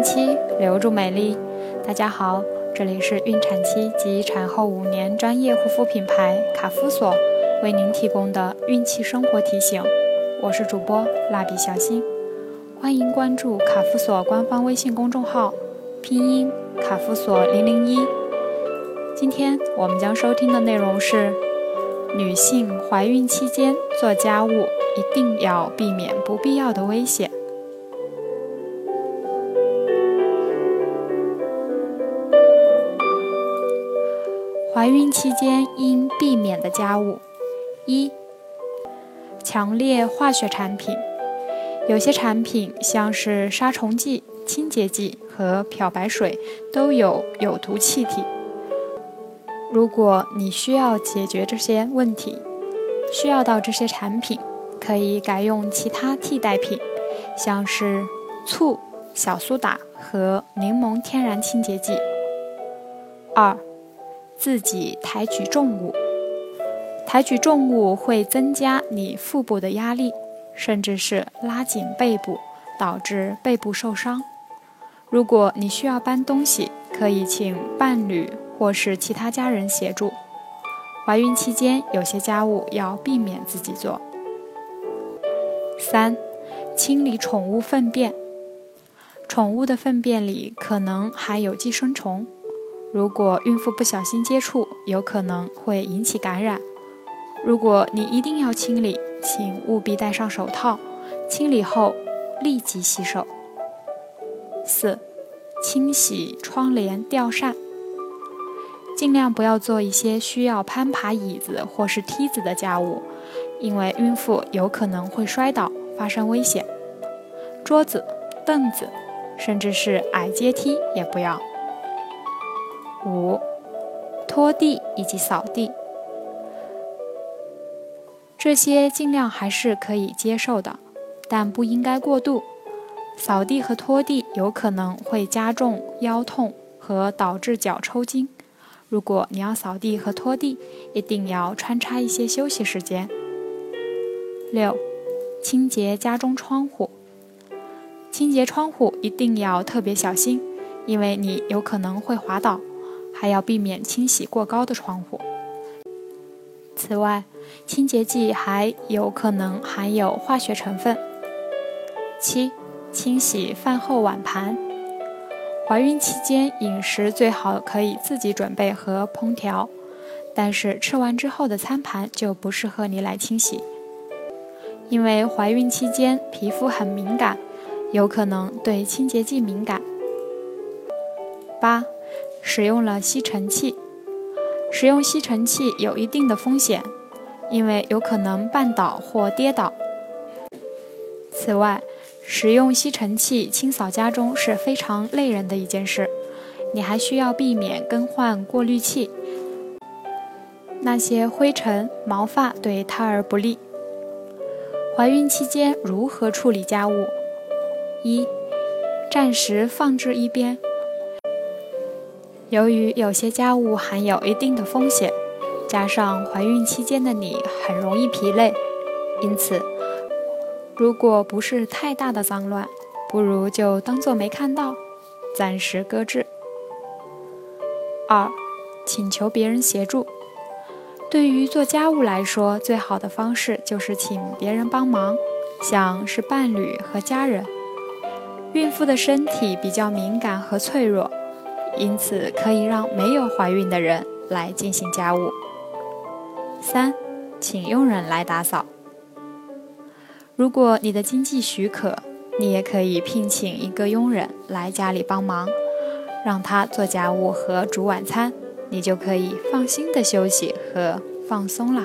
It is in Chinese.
孕期，留住美丽。大家好，这里是孕产期及产后五年专业护肤品牌卡夫索为您提供的孕期生活提醒。我是主播蜡笔小新，欢迎关注卡夫索官方微信公众号，拼音卡夫索零零一。今天我们将收听的内容是：女性怀孕期间做家务一定要避免不必要的危险。怀孕期间应避免的家务：一、强烈化学产品。有些产品，像是杀虫剂、清洁剂和漂白水，都有有毒气体。如果你需要解决这些问题，需要到这些产品，可以改用其他替代品，像是醋、小苏打和柠檬天然清洁剂。二。自己抬举重物，抬举重物会增加你腹部的压力，甚至是拉紧背部，导致背部受伤。如果你需要搬东西，可以请伴侣或是其他家人协助。怀孕期间，有些家务要避免自己做。三、清理宠物粪便，宠物的粪便里可能含有寄生虫。如果孕妇不小心接触，有可能会引起感染。如果你一定要清理，请务必戴上手套，清理后立即洗手。四、清洗窗帘吊扇，尽量不要做一些需要攀爬椅子或是梯子的家务，因为孕妇有可能会摔倒，发生危险。桌子、凳子，甚至是矮阶梯也不要。五，拖地以及扫地，这些尽量还是可以接受的，但不应该过度。扫地和拖地有可能会加重腰痛和导致脚抽筋。如果你要扫地和拖地，一定要穿插一些休息时间。六，清洁家中窗户，清洁窗户一定要特别小心，因为你有可能会滑倒。还要避免清洗过高的窗户。此外，清洁剂还有可能含有化学成分。七、清洗饭后碗盘。怀孕期间饮食最好可以自己准备和烹调，但是吃完之后的餐盘就不适合你来清洗，因为怀孕期间皮肤很敏感，有可能对清洁剂敏感。八。使用了吸尘器，使用吸尘器有一定的风险，因为有可能绊倒或跌倒。此外，使用吸尘器清扫家中是非常累人的一件事，你还需要避免更换过滤器，那些灰尘、毛发对胎儿不利。怀孕期间如何处理家务？一，暂时放置一边。由于有些家务含有一定的风险，加上怀孕期间的你很容易疲累，因此，如果不是太大的脏乱，不如就当做没看到，暂时搁置。二，请求别人协助。对于做家务来说，最好的方式就是请别人帮忙，像是伴侣和家人。孕妇的身体比较敏感和脆弱。因此，可以让没有怀孕的人来进行家务。三，请佣人来打扫。如果你的经济许可，你也可以聘请一个佣人来家里帮忙，让他做家务和煮晚餐，你就可以放心的休息和放松了。